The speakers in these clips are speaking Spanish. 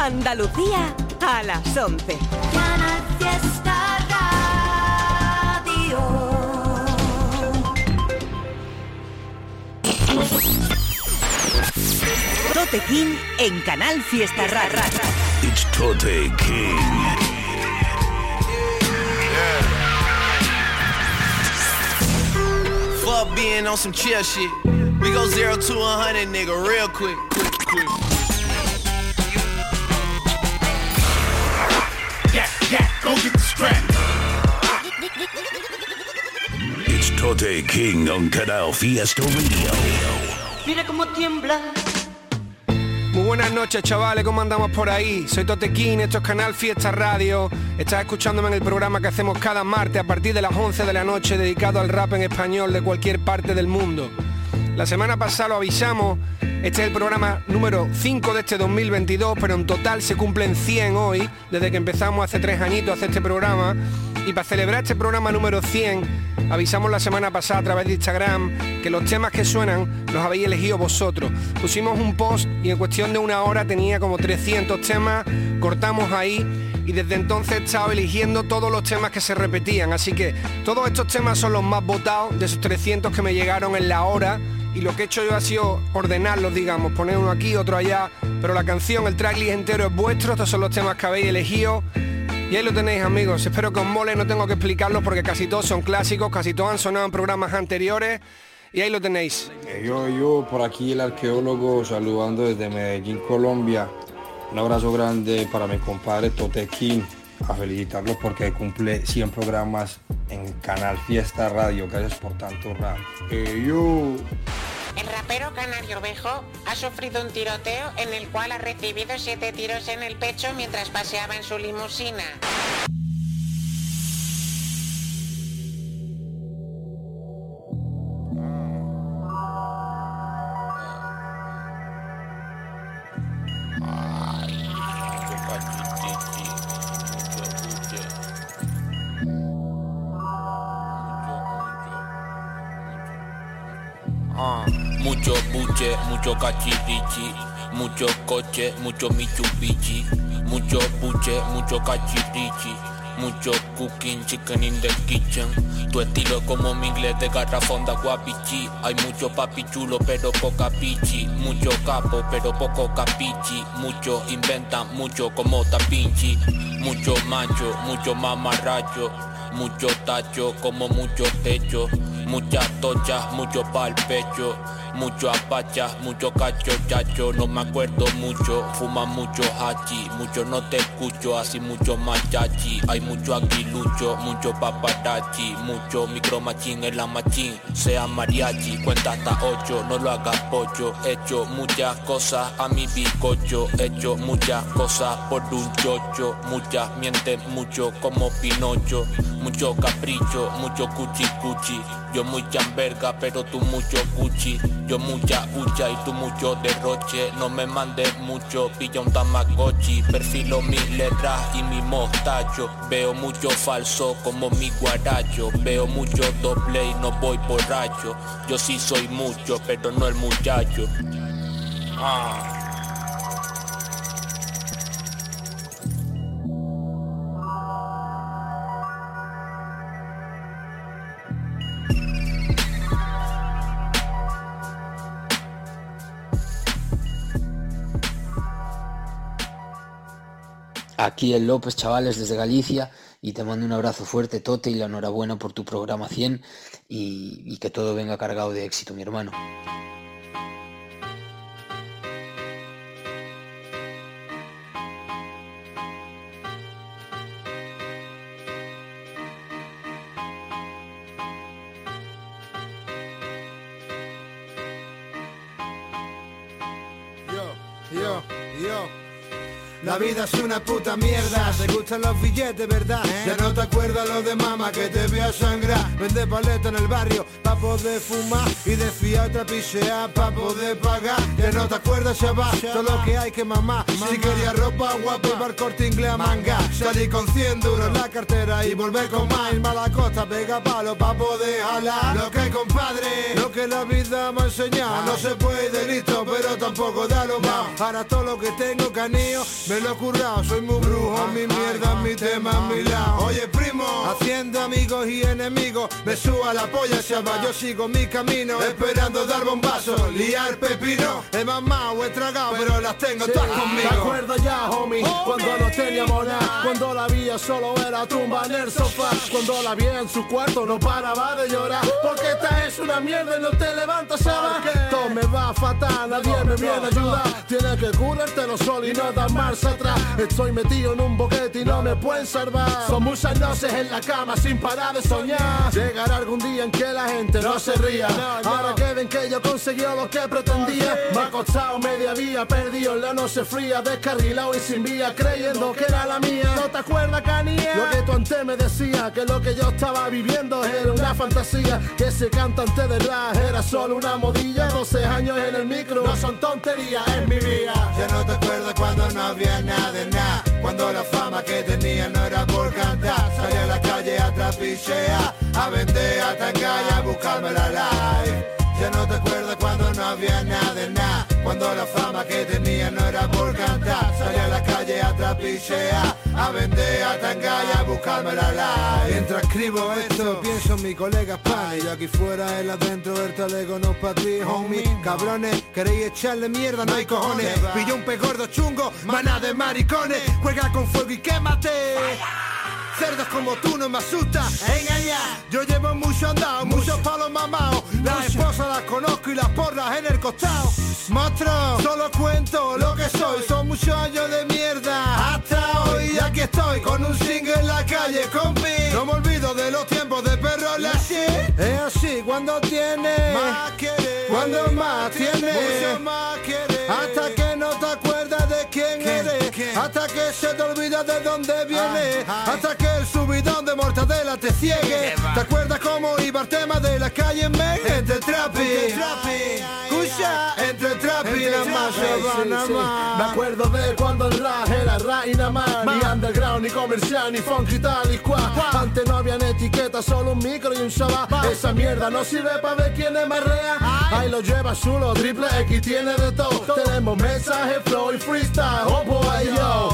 Andalucía a las 11. Canal Fiesta Radio. Tote King en Canal Fiesta Rara. It's Tote King. Fuck being on some chill shit. We go zero to a hundred, nigga, real quick, quick, quick. Go get the strap. It's Tote King on Canal Fiesta Radio. Mira cómo tiembla. Muy buenas noches chavales, ¿cómo andamos por ahí? Soy Totequín, esto es Canal Fiesta Radio. Estás escuchándome en el programa que hacemos cada martes a partir de las 11 de la noche dedicado al rap en español de cualquier parte del mundo. La semana pasada lo avisamos, este es el programa número 5 de este 2022, pero en total se cumplen 100 hoy, desde que empezamos hace tres añitos a hacer este programa. Y para celebrar este programa número 100, avisamos la semana pasada a través de Instagram que los temas que suenan los habéis elegido vosotros. Pusimos un post y en cuestión de una hora tenía como 300 temas, cortamos ahí y desde entonces he estado eligiendo todos los temas que se repetían. Así que todos estos temas son los más votados de esos 300 que me llegaron en la hora y lo que he hecho yo ha sido ordenarlos, digamos, poner uno aquí, otro allá, pero la canción, el tracklist entero es vuestro, estos son los temas que habéis elegido. Y ahí lo tenéis amigos, espero que os mole, no tengo que explicarlos porque casi todos son clásicos, casi todos han sonado en programas anteriores y ahí lo tenéis. Eh, Yo, yo, por aquí el arqueólogo saludando desde Medellín, Colombia. Un abrazo grande para mi compadre Totequín, a felicitarlo porque cumple 100 programas en Canal Fiesta Radio. Gracias por tanto rap. Eh, yo, rapero Canario Ovejo ha sufrido un tiroteo en el cual ha recibido siete tiros en el pecho mientras paseaba en su limusina. Mucho cachirichi, mucho coche, mucho Mitsubishi, mucho buche, mucho cachirichi, mucho cooking, chicken in the kitchen. Tu estilo como mi inglés de garrafón de guapichi. Hay mucho papi chulo pero poca pichi, mucho capo pero poco capichi, mucho inventan mucho como tapinchi, mucho macho, mucho mamarracho. Mucho tacho como mucho techo, muchas tochas, mucho pa'l pecho, mucho apachas, mucho cacho chacho, no me acuerdo mucho, fuma mucho hachi, mucho no te escucho, así mucho machachi, hay mucho aguilucho, mucho paparazzi, mucho micromachín la machín, sea mariachi, cuenta hasta ocho, no lo hagas pocho, hecho muchas cosas a mi bizcocho, hecho muchas cosas por un chocho, muchas mienten mucho como Pinocho, mucho capricho, mucho cuchi cuchi. Yo muy chamberga, pero tú mucho cuchi. Yo mucha hucha y tú mucho derroche. No me mandes mucho, pilla un tamagotchi. Perfilo mis letras y mi mostacho. Veo mucho falso como mi guaracho. Veo mucho doble y no voy borracho. Yo sí soy mucho, pero no el muchacho. Ah. Aquí el López, chavales, desde Galicia, y te mando un abrazo fuerte, Tote, y la enhorabuena por tu programa 100, y, y que todo venga cargado de éxito, mi hermano. Vida es una puta mierda, te gustan los billetes, ¿verdad? Ya no te acuerdas lo de mamá que te veo sangrar. Vende paleta en el barrio pa' poder fumar y de fiar otra pisear pa' poder pagar. Ya no te acuerdas, chaval, todo lo que hay que mamar. Si quería ropa guapa, iba al corte inglés a manga. Salí con 100 duros en la cartera y volver con más. Irme a la costa, pega palo pa' poder jalar. Lo que compadre, lo que la vida me ha enseñado. No se puede listo, pero tampoco da lo más. Para todo lo que tengo canillo, me lo he currado. Soy muy brujo, mi mierda, mi tema, mi lado. Oye, primo, haciendo amigos y enemigos, me suba la polla, se va. Yo sigo mi camino, esperando dar bombazo, liar pepino. He mamado, he tragado, pero las tengo todas conmigo. ¿Te acuerdas ya, homie? Cuando no teníamos nada, cuando la vida solo era tumba en el sofá, cuando la vi en su cuarto no paraba de llorar, porque esta es una mierda y no te levantas ahora. Todo me va fatal, nadie me viene a ayudar. Tienes que curártelo solo y no dar marcha Estoy metido en un boquete y no me pueden salvar. Son muchas noches en la cama sin parar de soñar. Llegará algún día en que la gente no se ría. Ahora que ven que yo conseguí lo que pretendía. Me ha costado media vía, perdido en la noche fría, descarrilado y sin vía, creyendo que era la mía. ¿No te acuerdas, Canía? Lo que tú antes me decías, que lo que yo estaba viviendo era una fantasía. Que ese cantante de rap era solo una modilla. 12 años en el micro, no son tonterías en mi vida. Ya no te acuerdas cuando no había Cuando la fama que tenía no era por cantar. Salía a la calle a trapichear, a vender, a tangar y a buscarme la live. Ya no te acuerdas cuando no había nada nada. Cuando la fama que tenía no era por cantar. Salía a la calle a trapichear, a vender, a tangar y a buscarme la live. Mientras escribo esto, pienso en mi colega Pan. Y aquí fuera, él adentro, el talego no pa' ti, homie. Cabrones, queréis echarle mierda, no hay cojones. Pillo un pegordo chungo, maná de maricones. Juega con fuego y quémate. Cerdos como tú no me asustas, engaña. Yo llevo mucho andado, muchos palos mamados. Las esposas las conozco y las porras en el costado. Monstruo, solo cuento lo que soy. Son muchos años de mierda. Hasta hoy, aquí estoy con un single en la calle, compi. No me olvido de los tiempos de perro la. Es así cuando tiene más quiere, cuando más tiene, mucho más quiere. Hasta que hasta que se te olvida de dónde viene, hasta que el subidón de mortadela te ciegue. ¿Te acuerdas cómo iba el tema de la calle en? Entre trapi, escucha, entre trapi, nada más se va, nada más. Me acuerdo de cuando el rap era rap y nada más. Ni underground, ni comercial, ni funky tal y cual. Antes no habían etiquetas, solo un micro y un chaval. Esa mierda no sirve para ver quién es más real. Ahí lo lleva chulo, triple X tiene de todo. Mensaje, flow y freestyle. Oh boy, yo.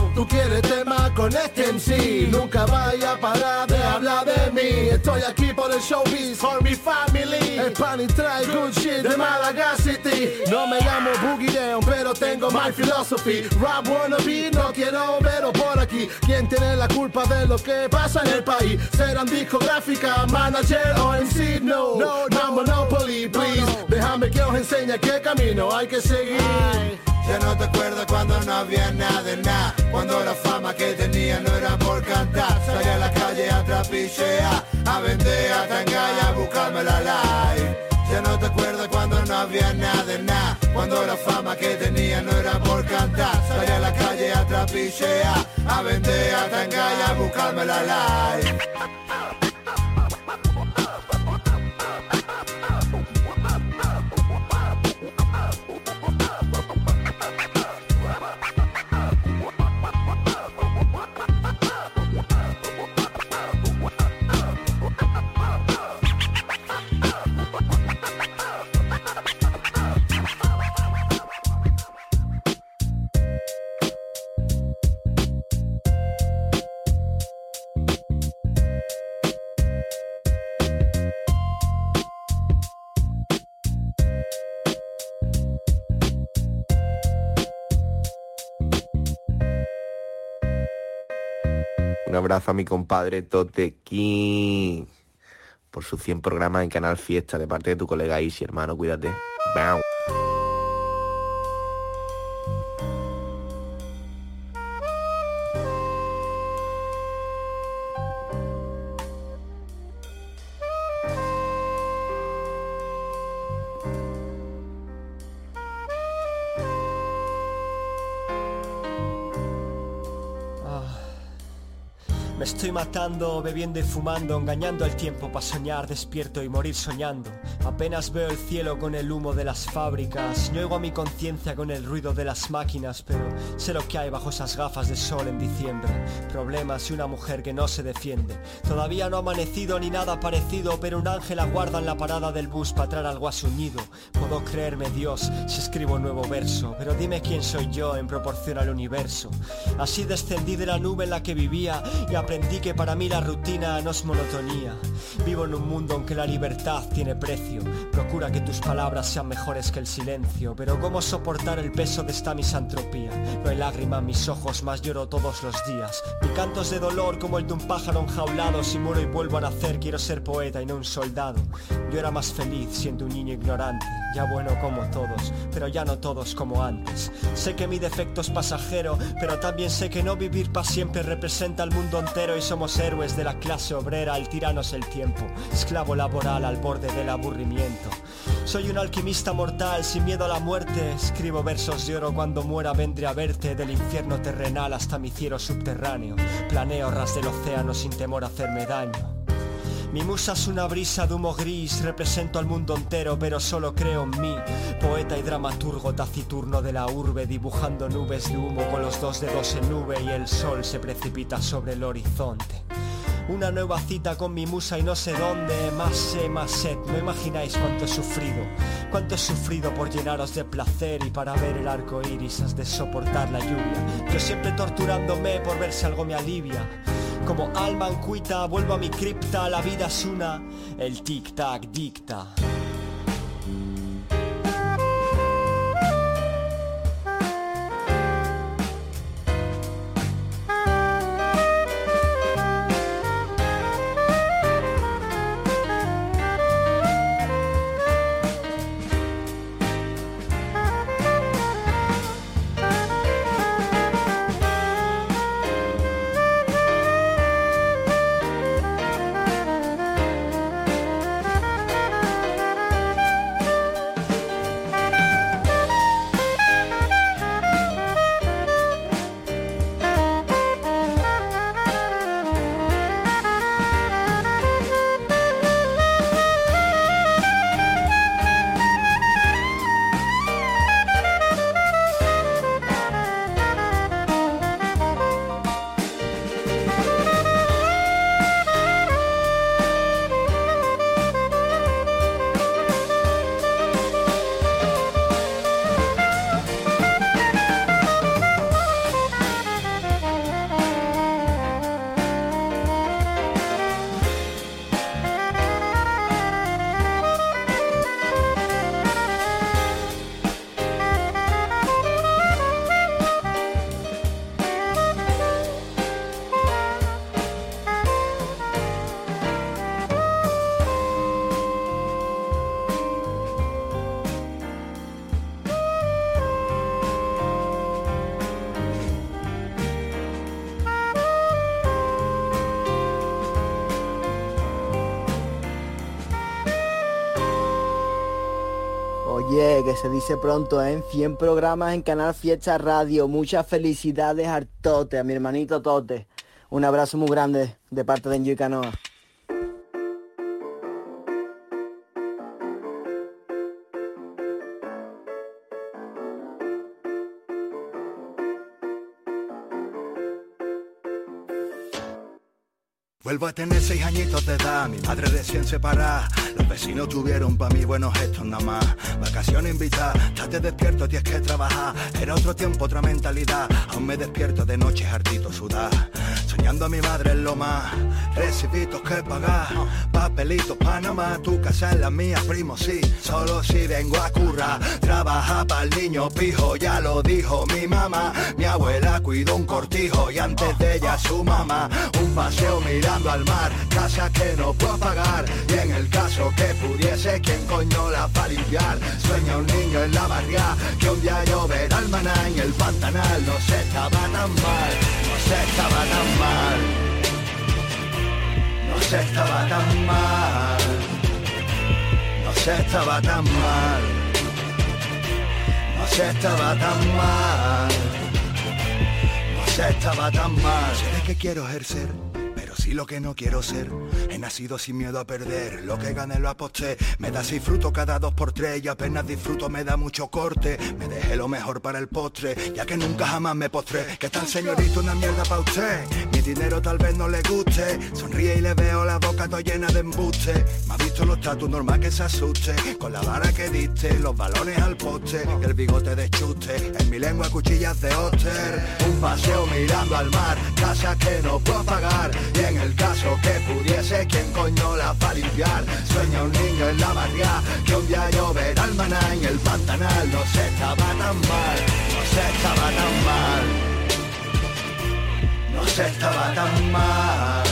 Quieres tema con este MC. Nunca vaya a parar de hablar de mí. Estoy aquí por el showbiz, for mi family. El pan y trae good shit de Malaga City. No me llamo Boogie Down, pero tengo my philosophy. Rap wannabe, no quiero verlo por aquí. ¿Quién tiene la culpa de lo que pasa en el país? ¿Serán discográfica, manager o MC? No, no, no Monopoly, please. Déjame que os enseñe qué camino hay que seguir. Ya no te acuerdas cuando no había nada de nada. Cuando la fama que tenía no era por cantar. Salía a la calle a trapichear A vender, a tangar a buscarme la live Ya no te acuerdas cuando no había nada de nada. Cuando la fama que tenía no era por cantar. Salía a la calle a trapichear A vender, a tangar a buscarme la live abrazo a mi compadre Tote King por sus 100 programas en Canal Fiesta de parte de tu colega Isi, hermano, cuídate. Me estoy matando, bebiendo y fumando, engañando el tiempo para soñar, despierto y morir soñando. Apenas veo el cielo con el humo de las fábricas, no oigo a mi conciencia con el ruido de las máquinas, pero sé lo que hay bajo esas gafas de sol en diciembre. Problemas y una mujer que no se defiende. Todavía no ha amanecido ni nada parecido, pero un ángel aguarda en la parada del bus para traer algo a su nido. Puedo creerme Dios si escribo un nuevo verso, pero dime quién soy yo en proporción al universo. Así descendí de la nube en la que vivía y aprendí que para mí la rutina no es monotonía. Vivo en un mundo en que la libertad tiene precio. Procura que tus palabras sean mejores que el silencio. Pero ¿cómo soportar el peso de esta misantropía? No hay lágrima en mis ojos, más lloro todos los días. Mi canto es de dolor como el de un pájaro enjaulado. Si muero y vuelvo a nacer, quiero ser poeta y no un soldado. Yo era más feliz siendo un niño ignorante. Ya bueno como todos, pero ya no todos como antes. Sé que mi defecto es pasajero, pero también sé que no vivir para siempre representa al mundo entero y somos héroes de la clase obrera, el tirano es el tiempo, esclavo laboral al borde del aburrimiento. Soy un alquimista mortal sin miedo a la muerte, escribo versos de oro cuando muera vendré a verte del infierno terrenal hasta mi cielo subterráneo. Planeo ras del océano sin temor a hacerme daño. Mi musa es una brisa de humo gris, represento al mundo entero, pero solo creo en mí. Poeta y dramaturgo taciturno de la urbe, dibujando nubes de humo con los dos dedos en nube y el sol se precipita sobre el horizonte. Una nueva cita con mi musa y no sé dónde, más sé, más sed, no imagináis cuánto he sufrido, cuánto he sufrido por llenaros de placer y para ver el arco iris has de soportar la lluvia. Yo siempre torturándome por ver si algo me alivia. Como alma en cuita, vuelvo a mi cripta, la vida es una, el tic-tac dicta. Oye, que se dice pronto, ¿eh? 100 programas en Canal Fiesta Radio. Muchas felicidades al Tote, a mi hermanito Tote. Un abrazo muy grande de parte de Enjoy Canoa. Vuelvo a tener seis añitos de edad, mi madre recién separada. Los vecinos tuvieron pa' mí buenos gestos nada más. Vacaciones invitadas, estate despierto, tienes que trabajar. Era otro tiempo, otra mentalidad. Aún me despierto de noche hartito sudar. Soñando a mi madre en lo más. Recibitos que pagar. Papelitos Panamá, tu casa es la mía, primo, sí. Solo si vengo a currar. Trabaja para el niño pijo, ya lo dijo mi mamá. Mi abuela cuidó un cortijo y antes de ella su mamá. Un paseo mirando al mar, casa que no puedo pagar. Y en el caso que pudiese, ¿quién coño la va a limpiar? Sueña un niño en la barriga, que un día lloverá el maná en el pantanal. No se estaba tan mal, no se estaba tan mal. No se estaba tan mal. No se estaba tan mal. No se estaba tan mal. No se estaba tan mal. Sé que quiero ejercer Si lo que no quiero ser, he nacido sin miedo a perder. Lo que gané lo aposté. Me da seis frutos cada dos por tres y apenas disfruto me da mucho corte. Me dejé lo mejor para el postre, ya que nunca jamás me postré. ¿Qué tal señorito? Una mierda pa' usted. Mi dinero tal vez no le guste. Sonríe y le veo la boca toda llena de embuste. Me ha visto los tatus normal que se asuste. Con la vara que diste, los balones al poste. Y el bigote de chuste. En mi lengua cuchillas de Oster. Un paseo mirando al mar. Casa que no puedo pagar. Y el caso que pudiese, ¿quién coño la va limpiar? Sueña un niño en la barria. Que un día lloverá el maná en el pantanal. No se estaba tan mal. No se estaba tan mal. No se estaba tan mal.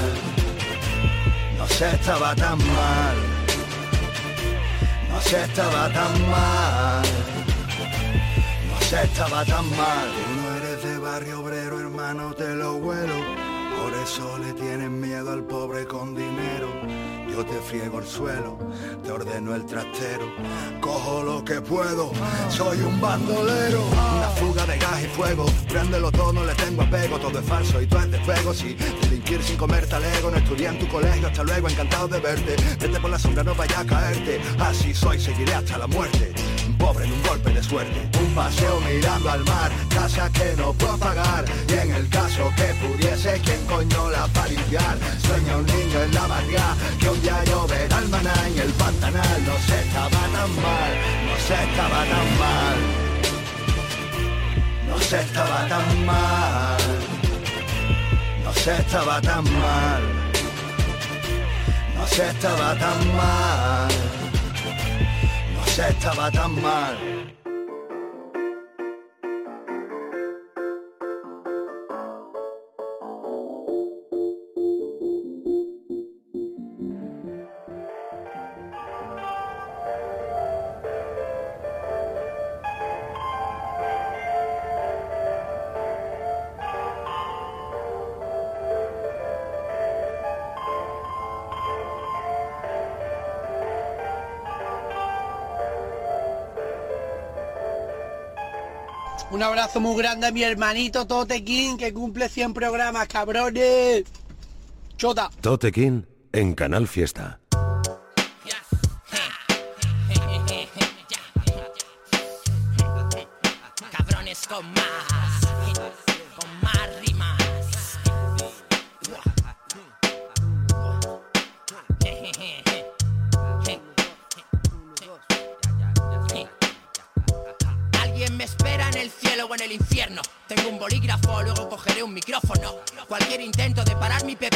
No se estaba tan mal. No se estaba tan mal. No se estaba tan mal. No eres de barrio obrero, hermano, te lo huelo. Eso le tienen miedo al pobre con dinero. Yo te friego el suelo, te ordeno el trastero, cojo lo que puedo, soy un bandolero. Una fuga de gas y fuego, préndelo todo, no le tengo apego, todo es falso y todo es fuego. Si delinquir sin comer talego, no estudié en tu colegio, hasta luego, encantado de verte. Vete por la sombra, no vaya a caerte, así soy, seguiré hasta la muerte. Pobre en un golpe de suerte, un paseo mirando al mar, casa que no puedo pagar. Y en el caso que pudiese, ¿quién coño la va a limpiar? Sueña un niño en la barriada, día lloverá el maná en el pantanal. No se estaba tan mal, no se estaba tan mal. No se estaba tan mal. No se estaba tan mal. No se estaba tan mal. No se estaba tan mal. Un abrazo muy grande a mi hermanito Tote King, que cumple 100 programas, cabrones. Chota. Tote King en Canal Fiesta.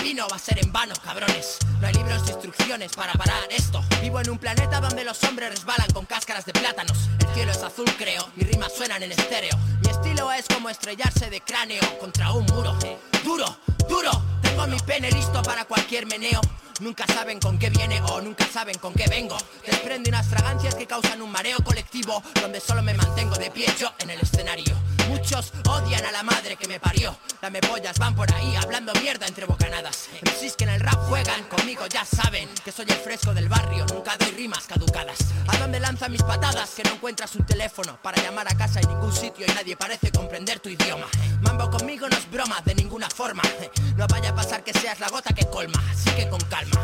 Mi pepino va a ser en vano, cabrones. No hay libros de instrucciones para parar esto. Vivo en un planeta donde los hombres resbalan con cáscaras de plátanos. El cielo es azul, creo. Mis rimas suenan en estéreo. Mi estilo es como estrellarse de cráneo contra un muro. Duro, duro. Tengo mi pene listo para cualquier meneo. Nunca saben con qué viene o nunca saben con qué vengo. Desprende unas fragancias que causan un mareo colectivo donde solo me mantengo de pie yo en el escenario. Muchos odian a la madre que me parió. Lamepollas van por ahí hablando mierda entre juegan conmigo ya saben que soy el fresco del barrio. Nunca doy rimas caducadas. ¿A dónde lanzan mis patadas? Que no encuentras un teléfono para llamar a casa en ningún sitio y nadie parece comprender tu idioma. Mambo conmigo no es broma de ninguna forma. No vaya a pasar que seas la gota que colma. Así que con calma.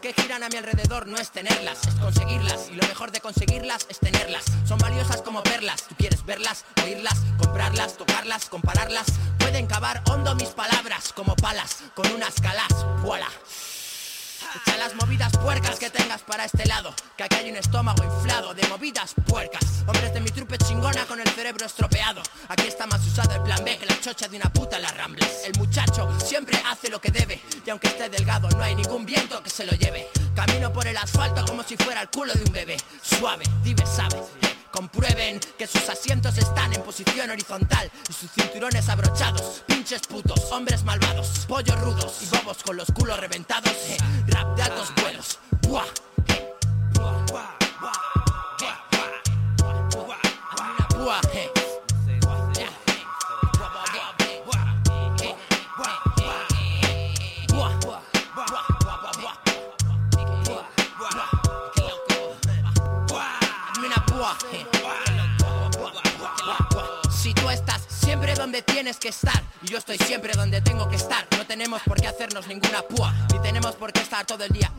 Que giran a mi alrededor no es tenerlas, es conseguirlas. Y lo mejor de conseguirlas es tenerlas. Son valiosas como perlas. Tú quieres verlas, oírlas, comprarlas, tocarlas, compararlas. Pueden cavar hondo mis palabras como palas con unas calas. ¡Voilà! Echa las movidas puercas que tengas para este lado Que aquí hay un estómago inflado de movidas puercas. Hombres de mi trupe chingona con el cerebro estropeado. Aquí está más usado el plan B que la chocha de una puta en las ramblas El muchacho siempre hace lo que debe Y aunque esté delgado no hay ningún viento que se lo lleve. Camino por el asfalto como si fuera el culo de un bebé. Suave, Dive sabe Comprueben que sus asientos están en posición horizontal y sus cinturones abrochados. Pinches putos, hombres malvados, pollos rudos y bobos con los culos reventados. eh, rap de altos vuelos. Eh, eh, eh, tienes que estar y yo estoy siempre donde tengo que estar. No tenemos por qué hacernos ninguna púa, ni tenemos por qué estar todo el día.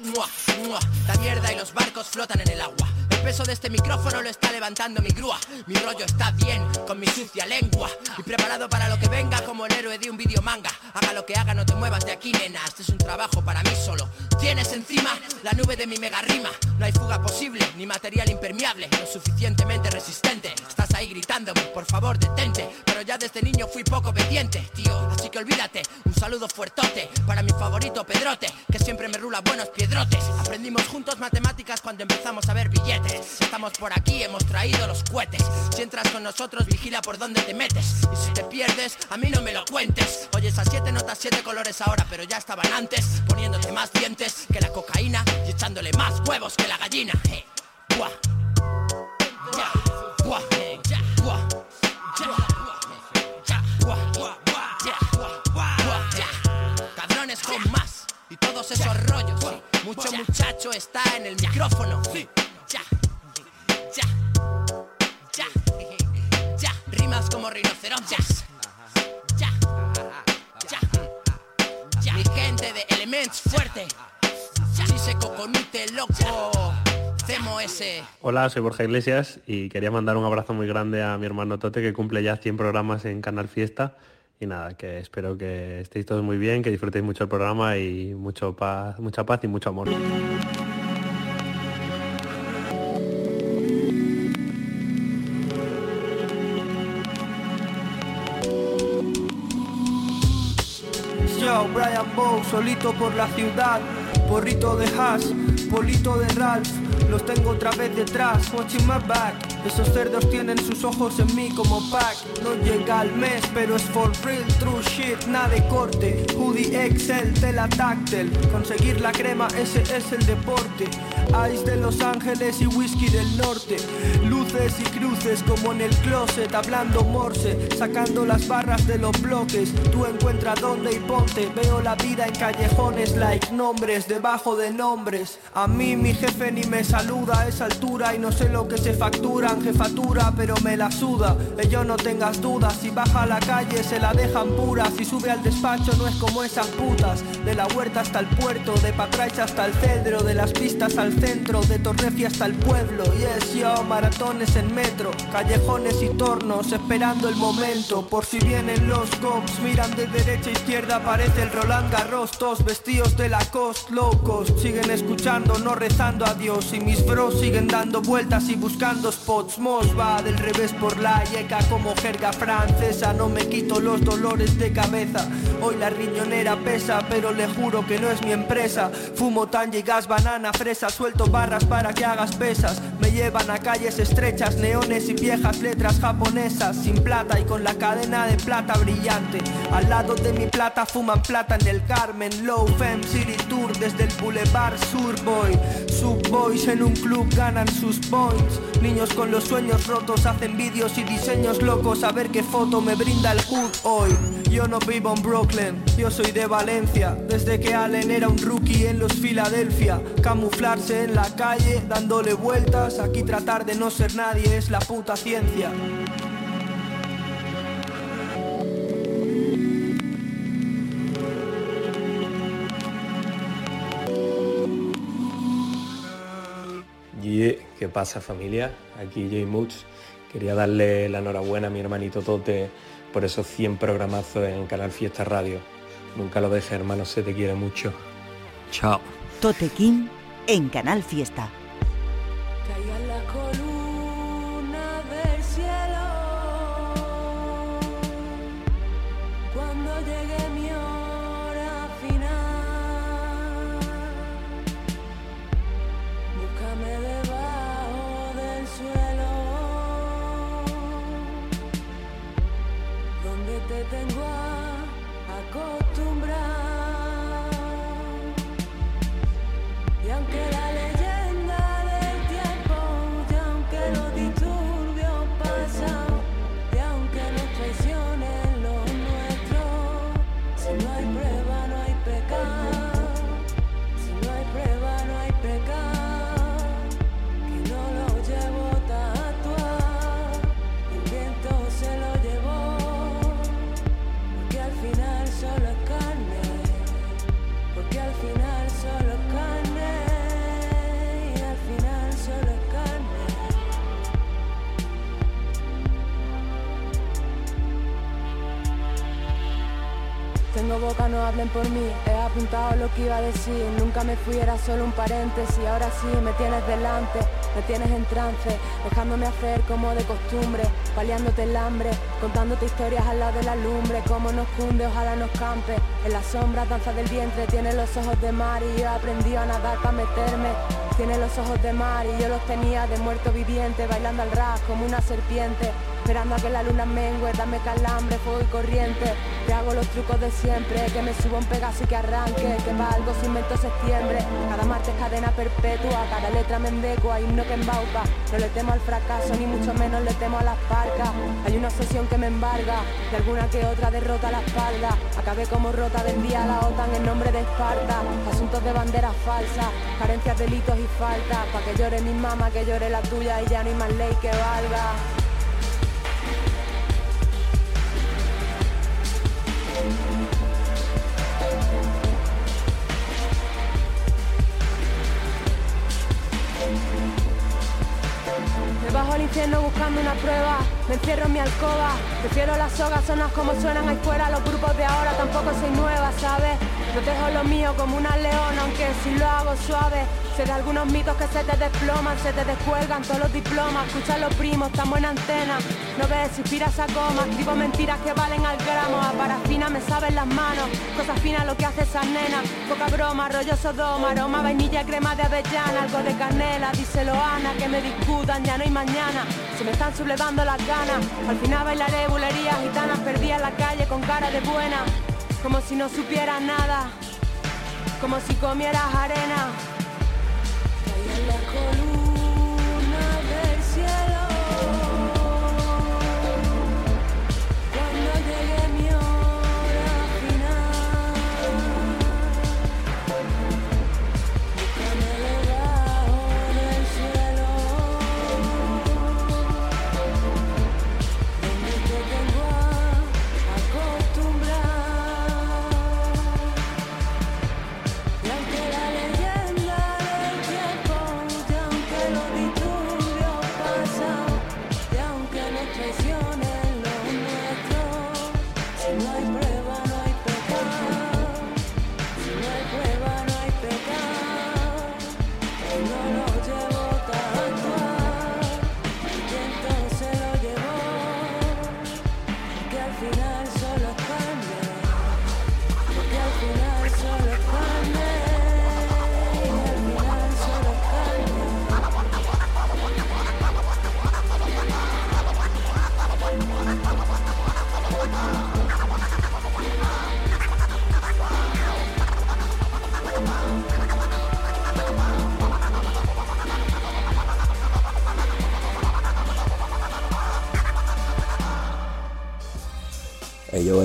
La mierda y los barcos flotan en el agua. El peso de este micrófono lo está levantando mi grúa. Mi rollo está bien con mi sucia lengua y preparado para lo que venga como el héroe de un video manga. Haga lo que haga, no te muevas de aquí, nena. Este es un trabajo para mí solo. Tienes encima la nube de mi mega rima. No hay fuga posible, ni material impermeable, lo suficientemente resistente. Ahí gritándome, por favor detente. Pero ya desde niño fui poco obediente, tío. Así que olvídate, un saludo fuertote para mi favorito Pedrote, que siempre me rula buenos piedrotes. Aprendimos juntos matemáticas cuando empezamos a ver billetes. Estamos por aquí, hemos traído los cohetes. Si entras con nosotros, vigila por dónde te metes. Y si te pierdes, a mí no me lo cuentes. Oye, esas siete notas, siete colores ahora, pero ya estaban antes, poniéndote más dientes que la cocaína y echándole más huevos que la gallina. Mucho muchacho está en el micrófono. Ya, ya, ya, ya. Rimas como rinocerontes. Ya, ya, ya. Mi gente de Elements fuerte. Si se coconute loco. Hola, soy Borja Iglesias y quería mandar un abrazo muy grande a mi hermano Tote que cumple ya 100 programas en Canal Fiesta. Y nada, que espero que estéis todos muy bien, que disfrutéis mucho el programa y mucho paz, mucha paz y mucho amor. Yo, Brian Bow, solito por la ciudad, porrito de hash, polito de Ralph, los tengo otra vez detrás, watching my back. Esos cerdos tienen sus ojos en mí como pack. No llega al mes, pero es for real, true shit, nada de corte. Hoodie Excel, tela táctil. Conseguir la crema, ese es el deporte. Ice de Los Ángeles y whisky del norte. Luces y cruces como en el closet, hablando morse, sacando las barras de los bloques. Tú encuentra dónde y ponte. Veo la vida en callejones, like nombres, debajo de nombres. A mí mi jefe ni me saluda a esa altura y no sé lo que se facturan, jefatura, pero me la suda. Ello no tengas dudas, si baja a la calle se la dejan pura. Si sube al despacho no es como esas putas. De la huerta hasta el puerto, de Patraich hasta el cedro, de las pistas al centro, de Torrefi hasta el pueblo. Yes, yo, maratones en metro, callejones y tornos, esperando el momento. Por si vienen los cops, miran de derecha a izquierda, aparece el Roland Garros, todos vestidos de la cost, locos. Siguen escuchando, no rezando a Dios. Y mis bros siguen dando vueltas y buscando spots. Mos va del revés por la yeca como jerga francesa. No me quito los dolores de cabeza. Hoy la riñonera pesa, pero le juro que no es mi empresa. Fumo tan gas, banana, fresa, suelto barras para que hagas pesas. Me llevan a calles estrechas, neones y viejas letras japonesas. Sin plata y con la cadena de plata brillante. Al lado de mi plata fuman plata en el Carmen. Low Fem City Tour desde el Boulevard Surboy. Subboys en un club ganan sus points. Niños los sueños rotos hacen vídeos y diseños locos. A ver qué foto me brinda el hood hoy. Yo no vivo en Brooklyn, yo soy de Valencia. Desde que Allen era un rookie en los Filadelfia. Camuflarse en la calle, dándole vueltas. Aquí tratar de no ser nadie es la puta ciencia. ¿Qué pasa familia? Aquí Jay Mooch. Quería darle la enhorabuena a mi hermanito Tote por esos 100 programazos en Canal Fiesta Radio. Nunca lo dejes, hermano, se te quiere mucho. Chao. Tote King en Canal Fiesta. Te tengo acostumbrado. Y aunque la hablen por mí, he apuntado lo que iba a decir, nunca me fui, era solo un paréntesis, ahora sí me tienes delante, me tienes en trance, dejándome hacer como de costumbre, paliándote el hambre, contándote historias al lado de la lumbre, como nos cunde, ojalá nos campe, en la sombra danza del vientre, tiene los ojos de mar y yo he aprendido a nadar para meterme, tiene los ojos de mar y yo los tenía de muerto viviente, bailando al ras como una serpiente, esperando a que la luna mengue, dame calambre, fuego y corriente, te hago los trucos de siempre, que me suba un pegaso y que arranque, que va algo se invento septiembre, cada martes cadena perpetua, cada letra me endecua, himno que embauca, no le temo al fracaso, ni mucho menos le temo a las parcas, hay una obsesión que me embarga, de alguna que otra derrota la espalda, acabé como rota, vendía a la OTAN en nombre de Esparta, asuntos de banderas falsas, carencias, delitos y faltas, pa' que llore mi mamá, que llore la tuya y ya no hay más ley que valga. Infierno buscando una prueba, me encierro en mi alcoba, prefiero las sogas, sonas como suenan ahí fuera, los grupos de ahora tampoco soy nueva, ¿sabes? Protejo lo mío como una leona, aunque si lo hago suave, sé de algunos mitos que se te desploman, se te descuelgan todos los diplomas, escucha los primos, estamos en antena, no ves, inspiras a coma, escribo mentiras que valen al gramo, a parafina me saben las manos, cosas finas lo que hace esa nena, poca broma, rollo sodoma, aroma, vainilla, crema de avellana, algo de canela, díselo Ana, que me discutan, ya no hay mañana, se me están sublevando las ganas, al final bailaré bulerías gitanas, perdí en la calle con cara de buena, como si no supieras nada, como si comieras arena.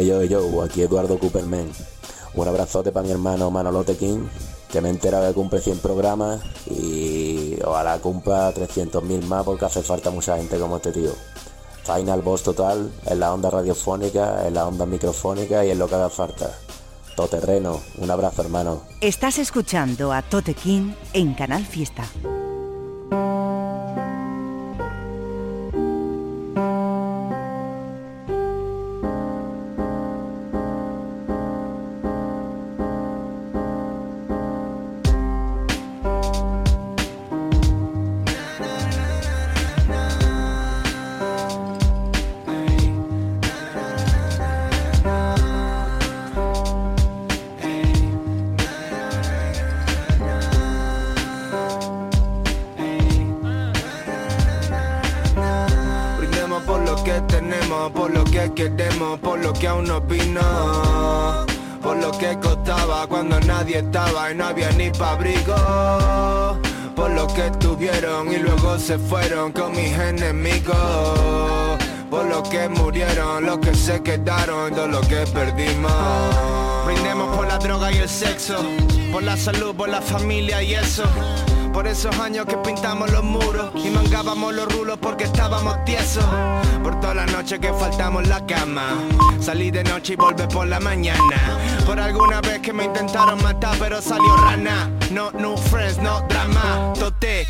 Yo, yo, yo, aquí Eduardo Cooperman. Un abrazote para mi hermano Manolote King, que me he enterado que cumple 100 programas y ojalá cumpla 300.000 más porque hace falta mucha gente como este tío. Final Boss total, en la onda radiofónica, en la onda microfónica y en lo que haga falta. Todo terreno, un abrazo hermano. Estás escuchando a Tote King en Canal Fiesta. Por lo que tuvieron y luego se fueron con mis enemigos. Por lo que murieron, los que se quedaron, todo lo que perdimos. La y el sexo, por la salud, por la familia y eso. Por esos años que pintamos los muros y mangábamos los rulos porque estábamos tiesos. Por todas las noches que faltamos la cama. Salí de noche y volví por la mañana. Por alguna vez que me intentaron matar pero salió rana. No new friends, no drama.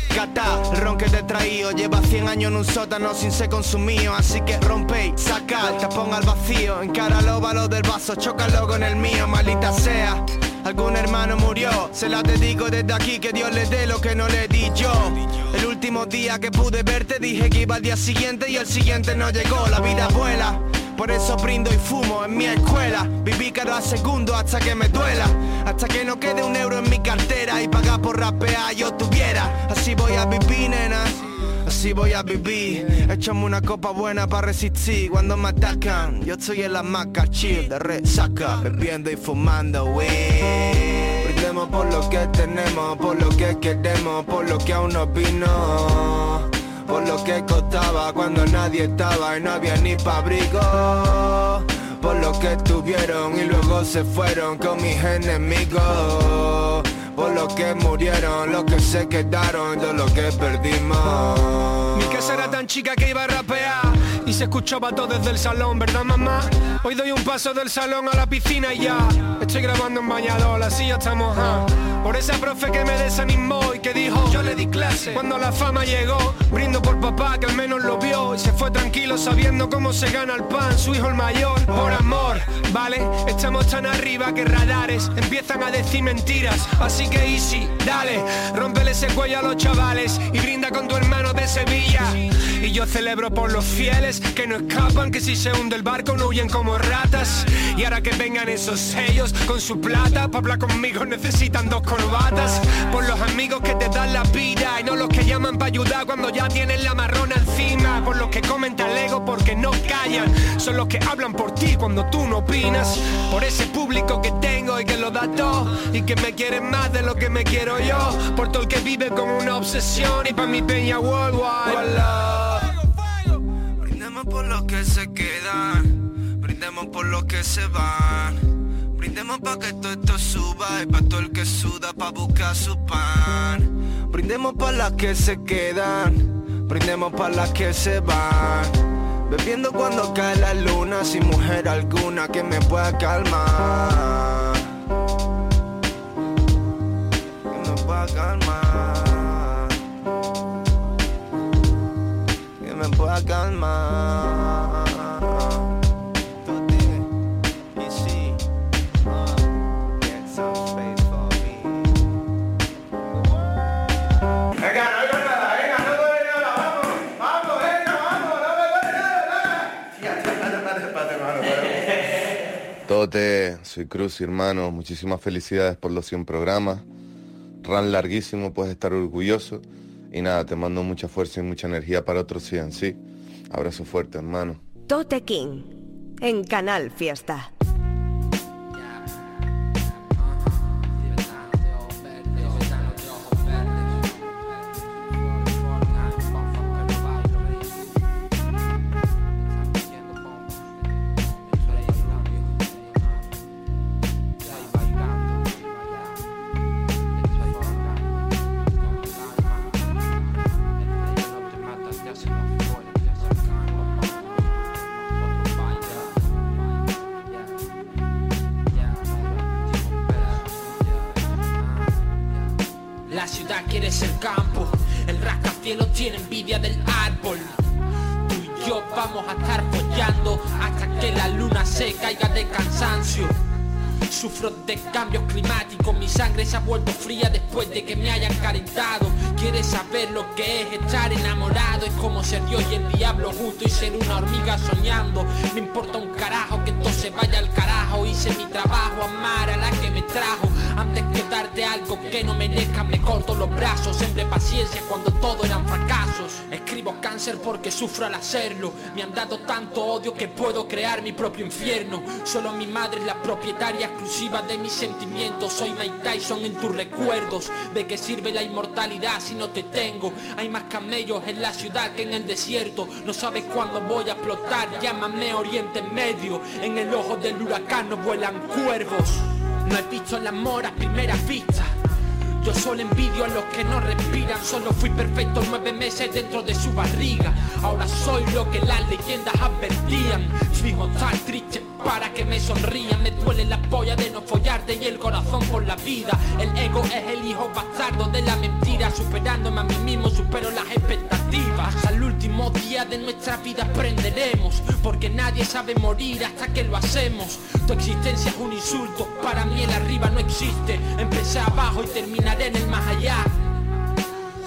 Rescatar el ron que te he traído. Lleva 100 años en un sótano sin ser consumido. Así que rompe y saca el tapón al vacío. Encáralo, lo del vaso, chócalo con el mío, malita sea. Algún hermano murió, se la dedico desde aquí que Dios le dé lo que no le di yo. El último día que pude verte dije que iba al día siguiente y el siguiente no llegó. La vida vuela. Por eso brindo y fumo en mi escuela. Viví cada segundo hasta que me duela. Hasta que no quede un euro en mi cartera y pagar por rapear yo tuviera. Así voy a vivir, nena. Así voy a vivir, échame una copa buena para resistir cuando me atacan. Yo estoy en la maca chill de resaca, bebiendo y fumando weed. Brindemos por lo que tenemos, por lo que queremos, por lo que aún no vino. Por lo que costaba cuando nadie estaba y no había ni pa' abrigo. Por lo que estuvieron y luego se fueron con mis enemigos por los que murieron, los que se quedaron, de lo que perdimos. Mi casa era tan chica que iba a rapear y se escuchaba todo desde el salón, ¿verdad mamá? Hoy doy un paso del salón a la piscina y ya estoy grabando en bañador, la silla está mojada. Por esa profe que me desanimó y que dijo Yo le di clase Cuando la fama llegó Brindo por papá que al menos lo vio Y se fue tranquilo sabiendo cómo se gana el pan Su hijo el mayor Por amor, ¿vale? Estamos tan arriba que radares Empiezan a decir mentiras Así que easy, dale Rómpele ese cuello a los chavales Y brinda con tu hermano de Sevilla y yo celebro por los fieles que no escapan, que si se hunde el barco no huyen como ratas. Y ahora que vengan esos sellos con su plata, para hablar conmigo necesitan dos corbatas. Por los amigos que te dan la vida y no los que llaman para ayudar cuando ya tienen la marrona encima. Por los que comentan ego porque no callan. Son los que hablan por ti cuando tú no opinas. Por ese público que tengo y que lo da todo. Y que me quiere más de lo que me quiero yo. Por todo el que vive con una obsesión y para mi peña worldwide. Se quedan, brindemos por los que se van. Brindemos pa' que todo esto suba y pa' todo el que suda pa' buscar su pan. Brindemos por las que se quedan, brindemos para las que se van. Bebiendo cuando cae la luna sin mujer alguna que me pueda calmar. Que me pueda calmar. Que me pueda calmar. Tote, soy Cruz, hermano. Muchísimas felicidades por los 100 programas. Ran larguísimo, puedes estar orgulloso. Y nada, te mando mucha fuerza y mucha energía para otros 100, sí. Abrazo fuerte, hermano. Tote King, en Canal Fiesta. La ciudad quiere ser campo, el rascacielos tiene envidia del árbol. Tú y yo vamos a estar follando hasta que la luna se caiga de cansancio. Sufro de cambios climáticos, mi sangre se ha vuelto fría después de que me hayan calentado. Quieres saber lo que es estar enamorado, es como ser Dios y el diablo juntos y ser una hormiga soñando. Me importa un carajo que todo se vaya al carajo, hice mi trabajo, amar a la que me trajo. Antes que darte algo que no merezca, me corto los brazos, siempre paciencia cuando todo eran fracasos. Escribo cáncer porque sufro al hacerlo, me han dado tanto odio que puedo crear mi propio infierno. Solo mi madre es la propietaria exclusiva de mis sentimientos. Soy Mike Tyson en tus recuerdos. ¿De qué sirve la inmortalidad si no te tengo? Hay más camellos en la ciudad que en el desierto. No sabes cuándo voy a explotar. Llámame Oriente Medio. En el ojo del huracán no vuelan cuervos. No he visto el amor a primera vista. Yo solo envidio a los que no respiran. Solo fui perfecto nueve meses dentro de su barriga. Ahora soy lo que las leyendas advertían. Fijo tan triste para que me sonrían. Me duele la polla de no follarte y el corazón por la vida. El ego es el hijo bastardo de la mentira. Superándome a mí mismo supero las expectativas. Al último día de nuestra vida aprenderemos. Porque nadie sabe morir hasta que lo hacemos. Tu existencia es un insulto, para mí el arriba no existe. Empecé abajo y terminaré en el más allá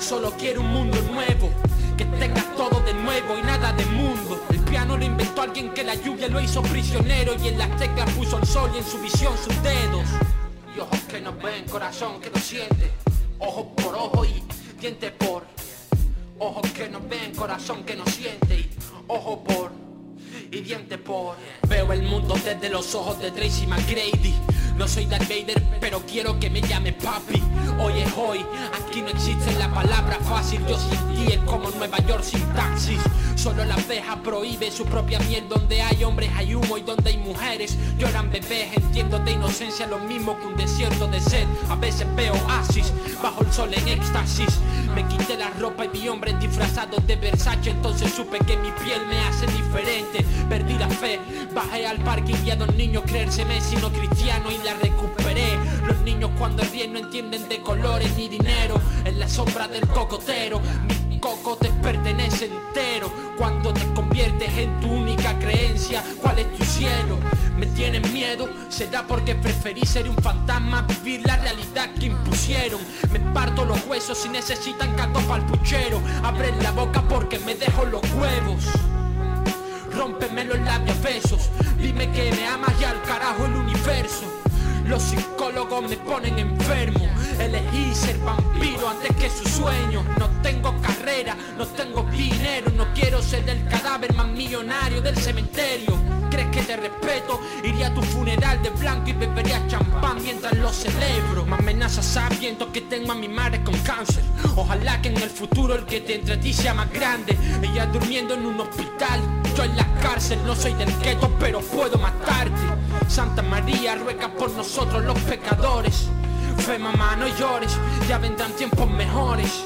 Solo quiero un mundo nuevo que tenga todo de nuevo y nada de mundo. El piano lo inventó alguien que la lluvia lo hizo prisionero y en las teclas puso el sol y en su visión sus dedos. Y ojos que no ven, corazón que no siente. Ojo por ojo y diente por. Ojos que no ven, corazón que no siente y ojo por y diente por. Veo el mundo desde los ojos de Tracy McGrady. No soy Darth Vader, pero quiero que me llame papi. Hoy es hoy, aquí no existe la palabra fácil. Yo sin ti es como Nueva York sin taxis. Solo la abeja prohíbe su propia miel. Donde hay hombres hay humo y donde hay mujeres lloran bebés. Entiendo de inocencia lo mismo que un desierto de sed. A veces veo oasis bajo el sol en éxtasis. Me quité la ropa y vi hombres disfrazados de Versace. Entonces supe que mi piel me hace diferente. Perdí la fe, bajé al parque y vi a dos niños creerse sino cristiano y la recuperé. Los niños cuando ríen no entienden de colores ni dinero. En la sombra del cocotero, mi coco te pertenece entero. Cuando te conviertes en tu única creencia, ¿cuál es tu cielo? ¿Me tienen miedo? ¿Será porque preferí ser un fantasma, vivir la realidad que impusieron? Me parto los huesos si necesitan canto pa'l puchero. Abren la boca porque me dejo los huevos. Rómpeme los labios besos Dime que me amas y al carajo el universo los psicólogos me ponen enfermo. Elegí ser vampiro antes que su sueño. No tengo carrera, no tengo dinero. No quiero ser el cadáver más millonario del cementerio ¿Crees que te respeto? Iría a tu funeral de blanco y bebería champán mientras lo celebro. Me amenazas sabiendo que tengo a mi madre con cáncer. Ojalá que en el futuro el que te entre ti sea más grande. Ella durmiendo en un hospital Yo en la cárcel no soy del keto pero puedo matarte. Santa María ruega por nosotros los pecadores. Fe mamá no llores, ya vendrán tiempos mejores.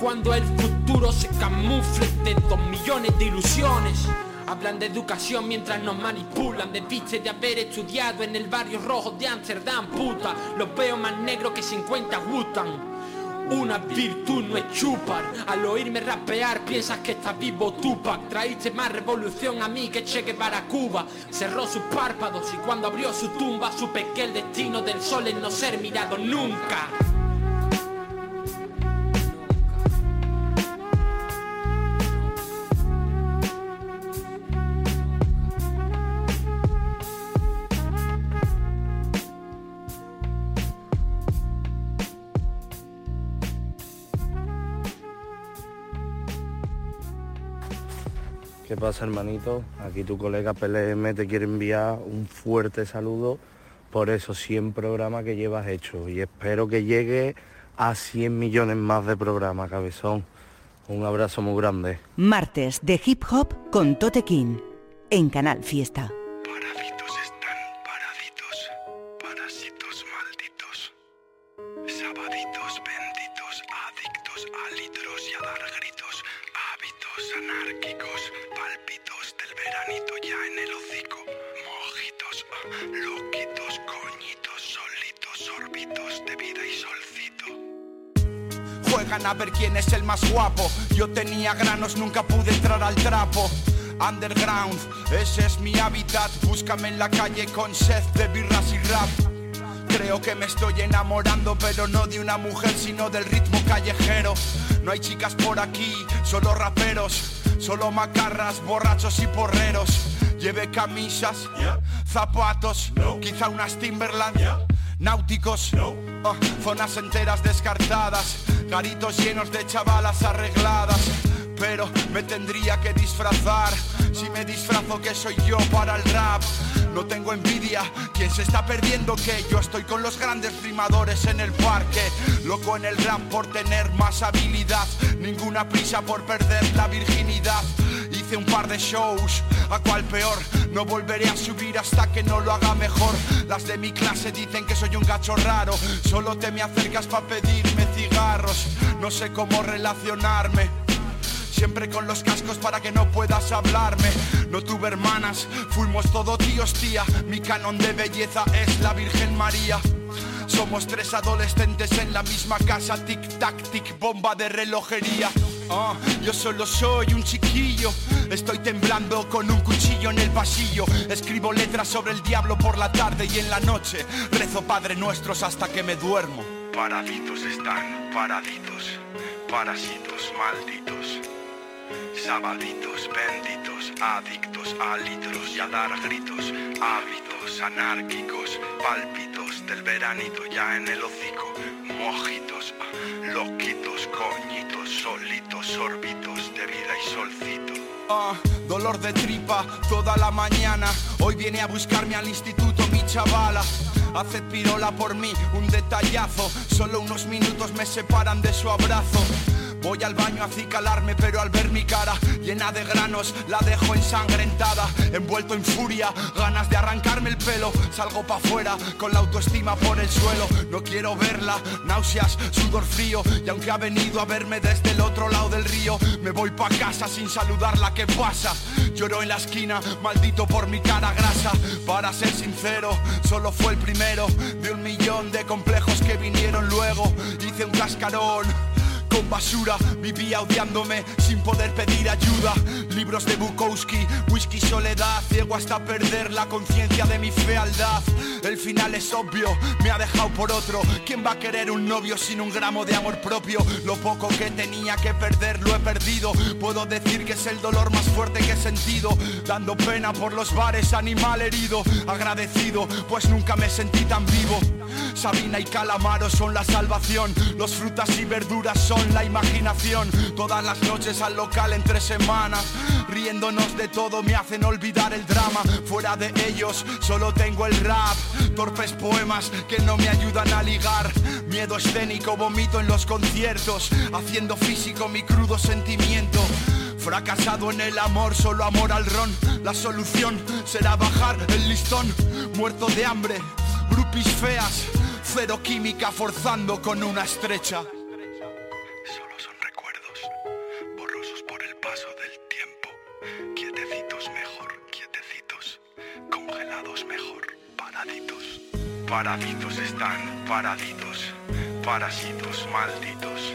Cuando el futuro se camufle de dos millones de ilusiones Hablan de educación mientras nos manipulan. Debiste de haber estudiado en el barrio rojo de Amsterdam, puta. Los veo más negros que 50 Wutan una virtud no es chupar. Al oírme rapear piensas que está vivo Tupac. Traíste más revolución a mí que cheque para Cuba. Cerró sus párpados y cuando abrió su tumba Supe que el destino del sol es no ser mirado nunca pasa hermanito? Aquí tu colega PLM te quiere enviar un fuerte saludo por esos 100 programas que llevas hecho y espero que llegue a 100 millones más de programas, cabezón. Un abrazo muy grande. Martes de Hip Hop con Tote King en Canal Fiesta. A ver quién es el más guapo. Yo tenía granos, nunca pude entrar al trapo. Underground, ese es mi hábitat. Búscame en la calle con sed de birras y rap. Creo que me estoy enamorando, pero no de una mujer, sino del ritmo callejero. No hay chicas por aquí, solo raperos, solo macarras, borrachos y porreros. Lleve camisas, zapatos, quizá unas Timberland, náuticos, ah, zonas enteras descartadas, garitos llenos de chavalas arregladas. Pero me tendría que disfrazar. Si me disfrazo que soy yo para el rap No tengo envidia. Quien se está perdiendo que yo estoy con los grandes rimadores en el parque Loco en el rap por tener más habilidad. Ninguna prisa por perder la virginidad Hice un par de shows, a cual peor No volveré a subir hasta que no lo haga mejor Las de mi clase dicen que soy un gacho raro Solo te me acercas para pedirme cigarros No sé cómo relacionarme siempre con los cascos para que no puedas hablarme. No tuve hermanas, fuimos todo tíos, tía. Mi canon de belleza es la Virgen María. Somos tres adolescentes en la misma casa, tic tac tic bomba de relojería. Ah, yo solo soy un chiquillo, estoy temblando con un cuchillo en el pasillo. Escribo letras sobre el diablo por la tarde y en la noche rezo Padre Nuestros hasta que me duermo. Paraditos están, paraditos, parásitos malditos. Sabaditos benditos, adictos a litros y a dar gritos, hábitos anárquicos, del veranito ya en el hocico, mojitos, loquitos, coñitos, solitos, sorbitos de vida y solcito. Ah, dolor de tripa toda la mañana. Hoy viene a buscarme al instituto mi chavala. Hace pirola por mí, un detallazo. Solo unos minutos me separan de su abrazo. Voy al baño a acicalarme, pero al ver mi cara llena de granos, la dejo ensangrentada, envuelto en furia, ganas de arrancarme el pelo. Salgo pa' afuera con la autoestima por el suelo. No quiero verla, náuseas, sudor frío. Y aunque ha venido a verme desde el otro lado del río, me voy pa' casa sin saludarla. ¿Qué pasa? Lloro en la esquina, maldito por mi cara grasa. Para ser sincero, solo fue el primero de un millón de complejos que vinieron luego. Hice un cascarón con basura Vivía odiándome sin poder pedir ayuda. Libros de Bukowski, whisky soledad Ciego hasta perder la conciencia de mi fealdad. El final es obvio, me ha dejado por otro. ¿Quién va a querer un novio sin un gramo de amor propio? Lo poco que tenía que perder lo he perdido. Puedo decir que es el dolor más fuerte que he sentido. Dando pena por los bares, animal herido Agradecido, pues nunca me sentí tan vivo Sabina y Calamaro son la salvación. Los frutas y verduras son la imaginación. Todas las noches al local entre semanas Riéndonos de todo me hacen olvidar el drama. Fuera de ellos solo tengo el rap. Torpes poemas que no me ayudan a ligar. Miedo escénico vomito en los conciertos Haciendo físico mi crudo sentimiento. Fracasado en el amor, solo amor al ron. La solución será bajar el listón. Muerto de hambre, grupis feas Cero química forzando con una estrecha Solo son recuerdos, borrosos por el paso del tiempo. Quietecitos mejor, quietecitos, congelados mejor, paraditos. Paraditos están, paraditos, parásitos malditos.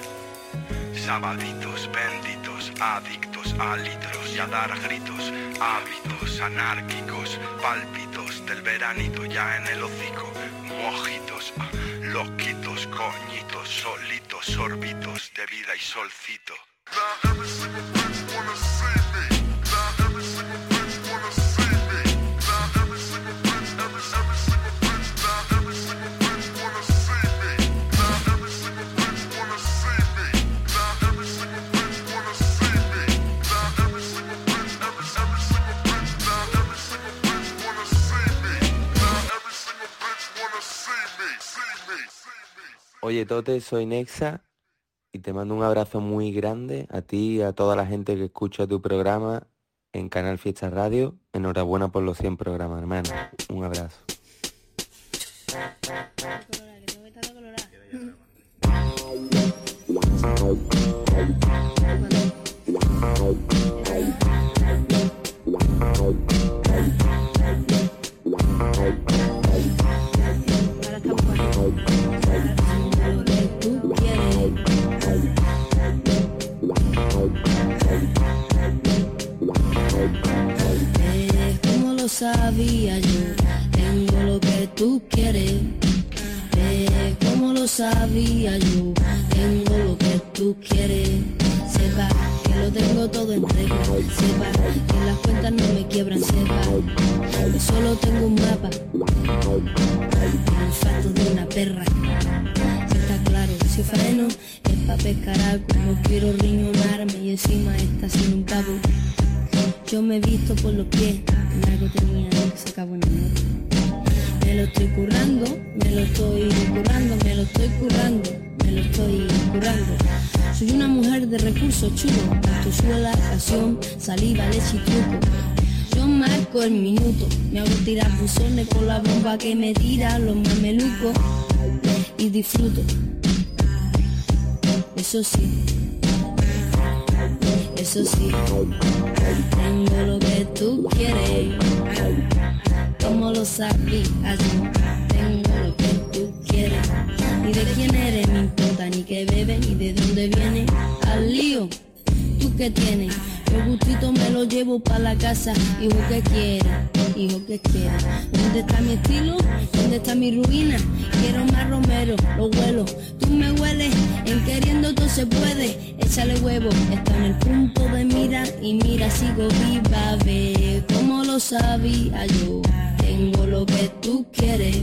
Sabaditos benditos, adictos a litros y a dar gritos, hábitos anárquicos, pálpitos del veranito ya en el hocico, mojitos, ah, loquitos, coñitos, solitos, sorbitos de vida y solcito. Oye, Tote, soy Nexa y te mando un abrazo muy grande a ti y a toda la gente que escucha tu programa en Canal Fiesta Radio. Enhorabuena por los 100 programas, hermano. Un abrazo. Sabía yo, tengo lo que tú quieres. Eh, como lo sabía yo, tengo lo que tú quieres. Sepa que lo tengo todo en regla. Sepa que las cuentas no me quiebran. Sepa que solo tengo un mapa. El olfato de una perra. Si freno es pa' pescar algo. No quiero riñonarme y encima está sin un cabo. Yo me he visto por los pies, algo tenía se acabó en el. Me lo estoy currando, me lo estoy currando, me lo estoy currando, me lo estoy currando. Soy una mujer de recursos chulos, suela, pasión, saliva, leche y truco. Yo marco el minuto, me hago tirar buzones con la bomba que me tira los mamelucos y disfruto. Eso sí, Eso sí, tengo lo que tú quieres. Como lo sabías tengo lo que tú quieres. Ni de quién eres me importa, ni qué bebes, ni de dónde viene. Al lío, que tienes. Yo gustito me lo llevo para la casa, hijo que quiera, hijo que quiera. ¿Dónde está mi estilo? ¿Dónde está mi ruina? Quiero más romero, lo huelo. Tú me hueles, en queriendo todo se puede. Échale huevo, está en el punto de mira y mira, sigo viva, ve como lo sabía yo. Tengo lo que tú quieres,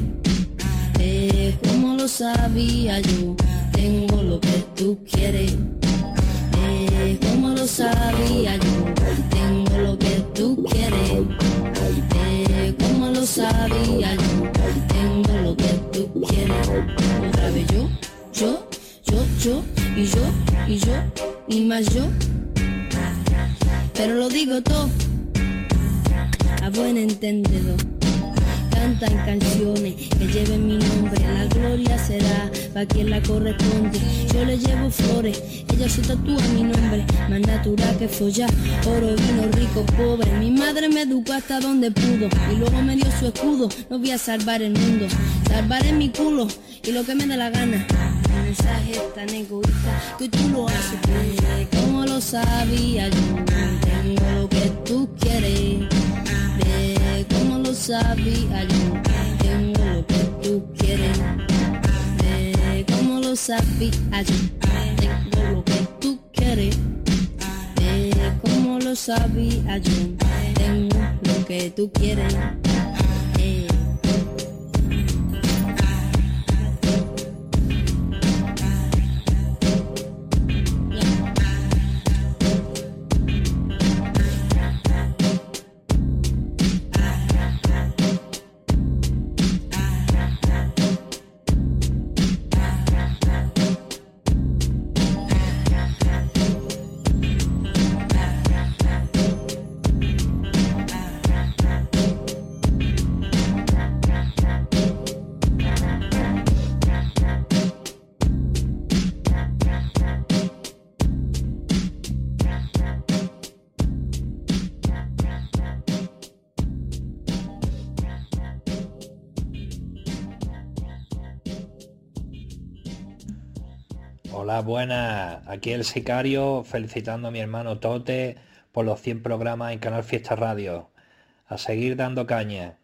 ve como lo sabía yo. Tengo lo que tú quieres como lo sabía yo, tengo lo que tú quieres. Eh, como lo sabía yo, tengo lo que tú quieres. Otra vez yo, yo, yo, yo, y yo, y yo, y más yo. Pero lo digo todo, a buen entendedor cantan canciones que lleven mi nombre. La gloria será para quien la corresponde. Yo le llevo flores, ella se tatúa mi nombre. Más natural que follar, oro, vino, rico, pobre. Mi madre me educó hasta donde pudo y luego me dio su escudo. No voy a salvar el mundo, salvaré mi culo y lo que me dé la gana. Mensaje tan egoísta que tú lo haces, como lo sabía yo. Tengo lo que tú quieres lo sabía yo, tengo lo que tú quieres. Como lo sabía yo, tengo lo que tú quieres. Como lo sabía yo, tengo lo que tú quieres. Hola, buenas. Aquí el sicario felicitando a mi hermano Tote por los 100 programas en Canal Fiesta Radio. A seguir dando caña.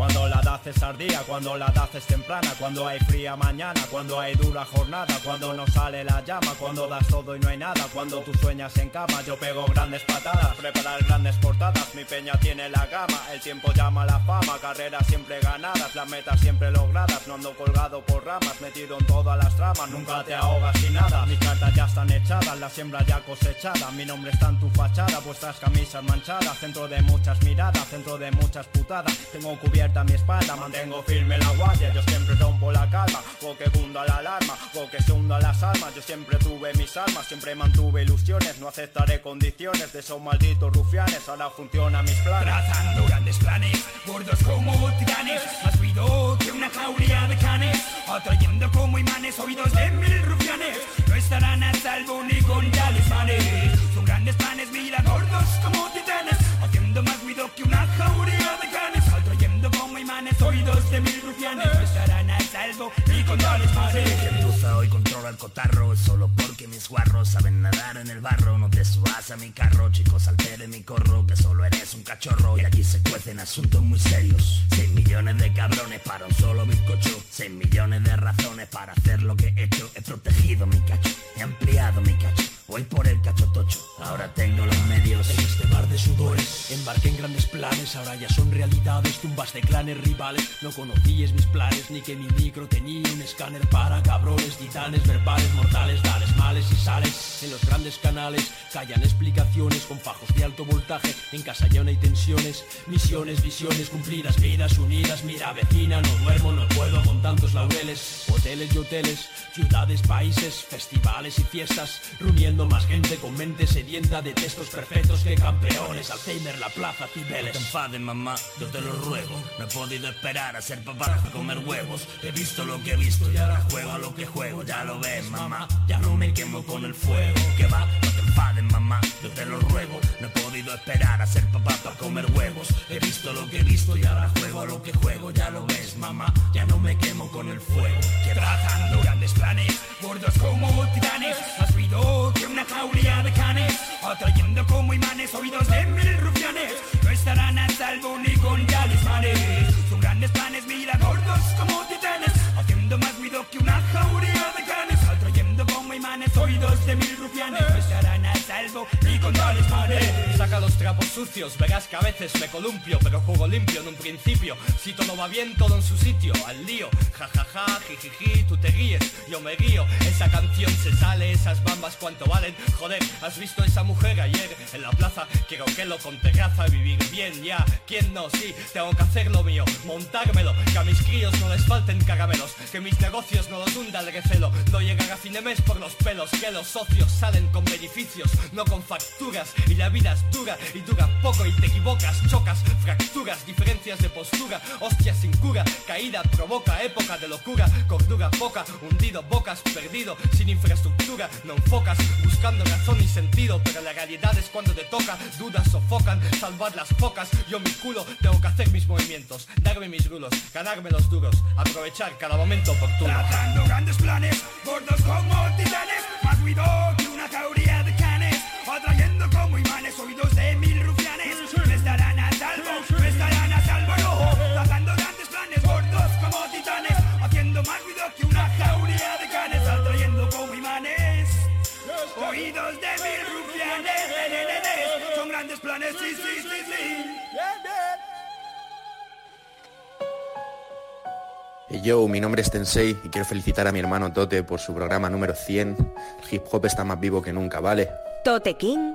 Cuando la haces ardía, cuando la haces temprana, cuando hay fría mañana, cuando hay dura jornada, cuando no sale la llama, cuando das todo y no hay nada, cuando tú sueñas en cama, yo pego grandes patadas, preparar grandes portadas, mi peña tiene la gama, el tiempo llama la fama, carreras siempre ganadas, las metas siempre logradas, no ando colgado por ramas, metido en todas las tramas, nunca te ahogas sin nada, mis cartas ya están echadas, la siembra ya cosechada, mi nombre está en tu fachada, vuestras camisas manchadas, centro de muchas miradas, centro de muchas putadas, tengo cubierto mi espalda, mantengo firme la guardia, yo siempre rompo la calma, o que funda la alarma, o que se hunda las almas, yo siempre tuve mis almas, siempre mantuve ilusiones, no aceptaré condiciones de esos malditos rufianes, ahora funciona mis planes. Trazando grandes planes, gordos como titanes, más ruido que una jauría de canes, atrayendo como imanes oídos de mil rufianes, no estarán a salvo ni con talismanes, son grandes planes, mira gordos como 15 mil rufianes estarán al salvo y con tales paredes cruza hoy controla el cotarro Solo porque mis guarros saben nadar en el barro. No te subas a mi carro, chicos, altere mi corro Que solo eres un cachorro. Y aquí se cuecen asuntos muy serios. Seis millones de cabrones para un solo bizcocho Seis millones de razones para hacer lo que he hecho. He protegido mi cacho, he ampliado mi cacho. Voy por el cachotocho, ahora tengo los medios. En este mar de sudores, embarqué en grandes planes. Ahora ya son realidades, tumbas de clanes rivales. No conocíes mis planes, ni que mi micro tenía un escáner para cabrones Titanes verbales, mortales, dales males y sales En los grandes canales callan explicaciones Con fajos de alto voltaje, en casa ya no hay tensiones Misiones, visiones cumplidas, vidas unidas Mira vecina, no duermo, no puedo con tantos laureles carteles y hoteles, ciudades, países, festivales y fiestas, reuniendo más gente con mente sedienta de textos perfectos que campeones, Alzheimer, la plaza, Cibeles. No te enfades, mamá, yo te lo ruego. No he podido esperar a ser papá para comer huevos. He visto lo que he visto y ahora juego a lo que juego. Ya lo ves, mamá, ya no me quemo con el fuego. Que va, no te enfades, mamá, yo te lo ruego. No he podido esperar a ser papá para comer huevos. He visto lo que he visto y ahora juego a lo que juego. Ya lo ves, mamá, ya no me quemo con el fuego. Que trazando grandes planes, gordos como titanes. Más ruido que una jauría de canes. Atrayendo como imanes oídos de mil rufianes. No estarán a salvo ni con talismanes. Oídos de mil rufianes. No estarán a salvo ni con talismanes. Saca los trapos sucios, verás que a veces me columpio, pero juego limpio en un principio. Si todo va bien, todo en su sitio, al lío. Ja ja ja, jijiji, tú te ríes, yo me río. Esa canción se sale, esas bambas cuánto valen. Joder, ¿has visto esa mujer ayer en la plaza? Quiero que lo con terraza, vivir bien ya. ¿Quién no? Sí, tengo que hacer lo mío, montármelo. Que a mis críos no les falten caramelos, que mis negocios no los hunda el recelo. No llegan a fin de mes por los pelos, que los socios salen con beneficios, no con facturas. Y la vida es y dura poco y te equivocas, chocas, fracturas, diferencias de postura, hostias sin cura, caída provoca época de locura, cordura poca, hundido bocas, perdido, sin infraestructura, no enfocas, buscando razón y sentido, pero la realidad es cuando te toca, dudas sofocan, salvar las pocas, yo mi culo tengo que hacer mis movimientos, darme mis rulos, ganarme los duros, aprovechar cada momento oportuno. Trazando grandes planes, gordos como titanes, más ruido que una jauría oídos de mil rufianes. Ne, ne, ne, ne. Son grandes planes, sí, sí, sí, sí. Hey, Yo, mi nombre es Tensei y quiero felicitar a mi hermano Tote por su programa número 100. El hip hop está más vivo que nunca, ¿vale? Tote King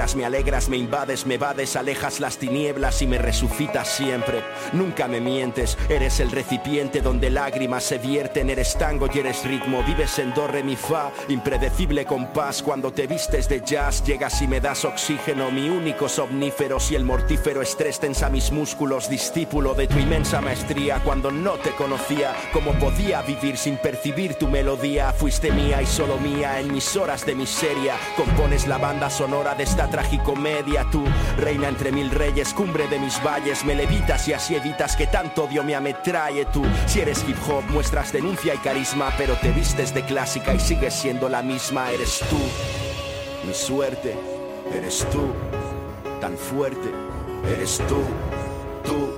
me alegras, me invades, me vades, alejas las tinieblas y me resucitas siempre. Nunca me mientes, eres el recipiente donde lágrimas se vierten, eres tango y eres ritmo, vives en do, re, mi, fa, impredecible compás, cuando te vistes de jazz, llegas y me das oxígeno, mi único somnífero, si el mortífero estrés tensa mis músculos, discípulo de tu inmensa maestría, cuando no te conocía, cómo podía vivir sin percibir tu melodía, fuiste mía y solo mía en mis horas de miseria, compones la banda sonora de esta tragicomedia, tú, reina entre mil reyes, cumbre de mis valles, me levitas y así evitas que tanto odio me ametraye tú, si eres hip hop muestras denuncia y carisma, pero te vistes de clásica y sigues siendo la misma, eres tú, mi suerte, eres tú, tan fuerte, eres tú, tú,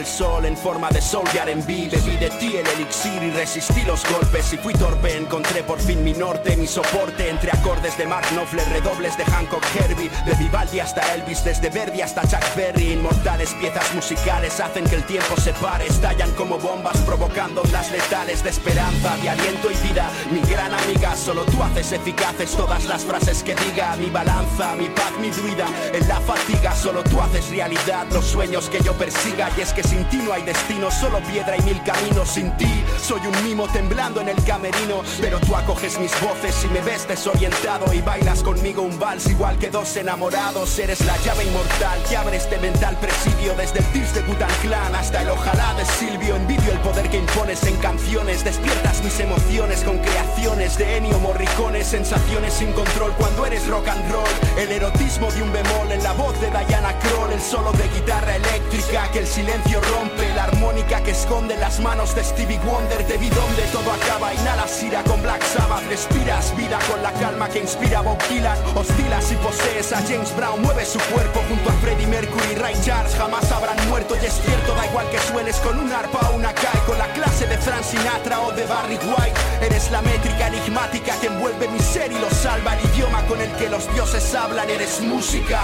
el sol en forma de sol y R&B Bebí de ti el elixir y resistí los golpes Y fui torpe, encontré por fin mi norte Mi soporte. Entre acordes de Mark Knopfler Redobles de Hancock Herbie. De Vivaldi hasta Elvis, desde Verdi hasta Jack Berry. Inmortales piezas musicales hacen que el tiempo se pare. Estallan como bombas provocando ondas letales De esperanza, de aliento y vida. Mi gran amiga, solo tú haces eficaces. Todas las frases que diga Mi balanza, mi paz, mi druida En la fatiga, solo tú haces realidad Los sueños que yo persiga. Y es que sin ti no hay destino, solo piedra y mil caminos Sin ti. Soy un mimo temblando en el camerino Pero tú acoges mis voces y me ves desorientado Y bailas conmigo un vals igual que dos enamorados. Eres la llave inmortal que abre este mental presidio Desde el Tears de Butan Clan hasta el ojalá de Silvio. Envidio el poder que impones en canciones Despiertas mis emociones con creaciones de Ennio Morricone Sensaciones sin control cuando eres rock and roll. El erotismo de un bemol en la voz de Diana Kroll El solo de guitarra eléctrica que el silencio rompe La armónica que esconde las manos de Stevie Wonder. Vi donde todo acaba, inhalas ira con Black Sabbath. Respiras vida con la calma que inspira Bob Dylan. Hostilas y posees a James Brown. Mueve su cuerpo junto a Freddie Mercury Ray Charles. Jamás habrán muerto y es cierto Da igual que suenes con un arpa o una cae Con la clase de Frank Sinatra o de Barry White Eres la métrica enigmática que envuelve mi ser y lo salva El idioma con el que los dioses hablan. Eres música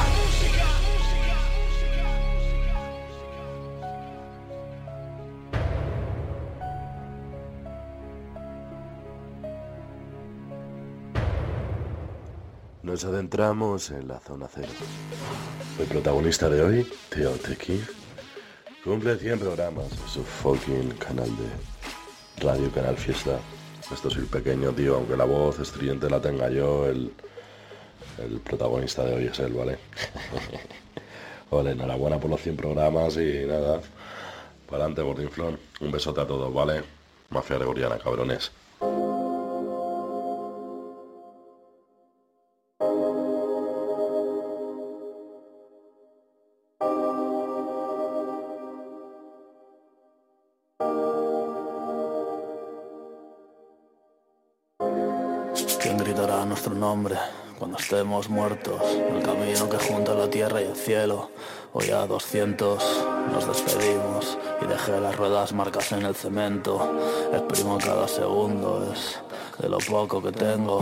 Nos adentramos en la zona cero. El protagonista de hoy, Teo Tequi, cumple 100 programas su fucking canal de Radio Canal Fiesta. Esto soy el pequeño, tío, aunque la voz estridente la tenga yo, el, el protagonista de hoy es él, ¿vale? Vale, enhorabuena por los 100 programas y nada, para adelante, Gordinflón. Un besote a todos, ¿vale? Mafia gregoriana, cabrones. Cuando estemos muertos? El camino que junta la tierra y el cielo. Hoy a 200 nos despedimos y dejé las ruedas marcas en el cemento. Exprimo cada segundo, es de lo poco que tengo.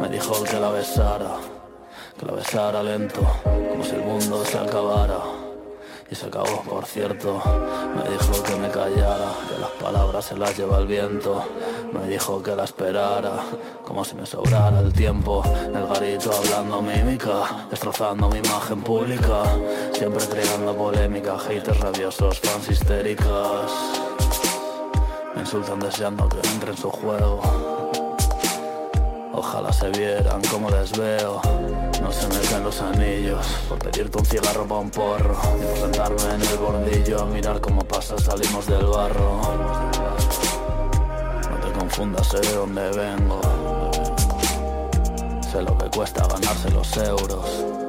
Me dijo que la besara, que la besara lento, como si el mundo se acabara. Y se acabó, por cierto. Me dijo que me callara, que las palabras se las lleva el viento. Me dijo que la esperara, como si me sobrara el tiempo. En el garito hablando mímica, destrozando mi imagen pública. Siempre creando polémica, haters rabiosos, fans histéricas. Me insultan deseando que entre en su juego. Ojalá se vieran como les veo. No se me caen los anillos por pedirte un cigarro pa' un porro. Ni por sentarme en el bordillo a mirar cómo pasa, salimos del barro. No te confundas, sé de dónde vengo. Sé lo que cuesta ganarse los euros.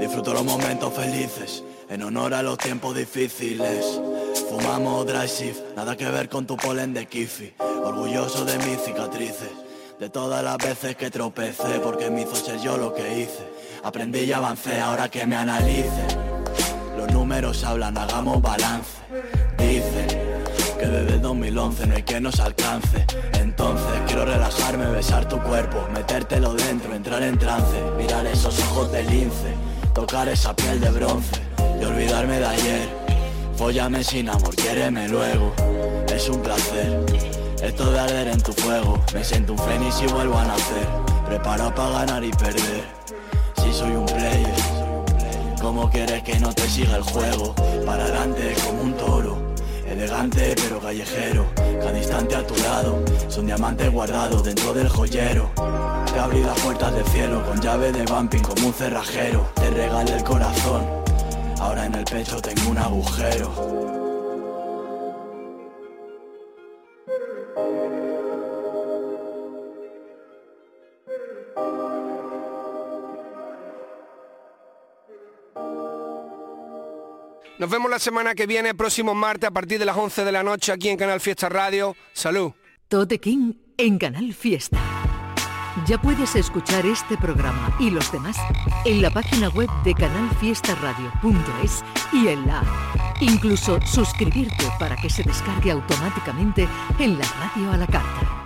Disfruto los momentos felices, en honor a los tiempos difíciles. Fumamos dry shift, nada que ver con tu polen de kifi. Orgulloso de mis cicatrices, de todas las veces que tropecé, porque me hizo ser yo lo que hice. Aprendí y avancé, ahora que me analice. Los números hablan, hagamos balance. Dicen que desde el 2011 no hay que nos alcance. Entonces quiero relajarme, besar tu cuerpo, metértelo dentro, entrar en trance, mirar esos ojos de lince, tocar esa piel de bronce y olvidarme de ayer. Fóllame sin amor, quiéreme luego, es un placer. Esto de arder en tu fuego, me siento un fénix y vuelvo a nacer. Preparado para ganar y perder, si soy un player. ¿Cómo quieres que no te siga el juego? Para adelante como un toro. Elegante pero callejero, cada instante a tu lado, es un diamante guardado dentro del joyero. Te abrí las puertas del cielo con llave de bumping como un cerrajero. Te regalé el corazón, ahora en el pecho tengo un agujero. Nos vemos la semana que viene, próximo martes, a partir de las 11 de la noche, aquí en Canal Fiesta Radio. Salud. Tote King en Canal Fiesta. Ya puedes escuchar este programa y los demás en la página web de canalfiestaradio.es y en la. Incluso suscribirte para que se descargue automáticamente en la radio a la carta.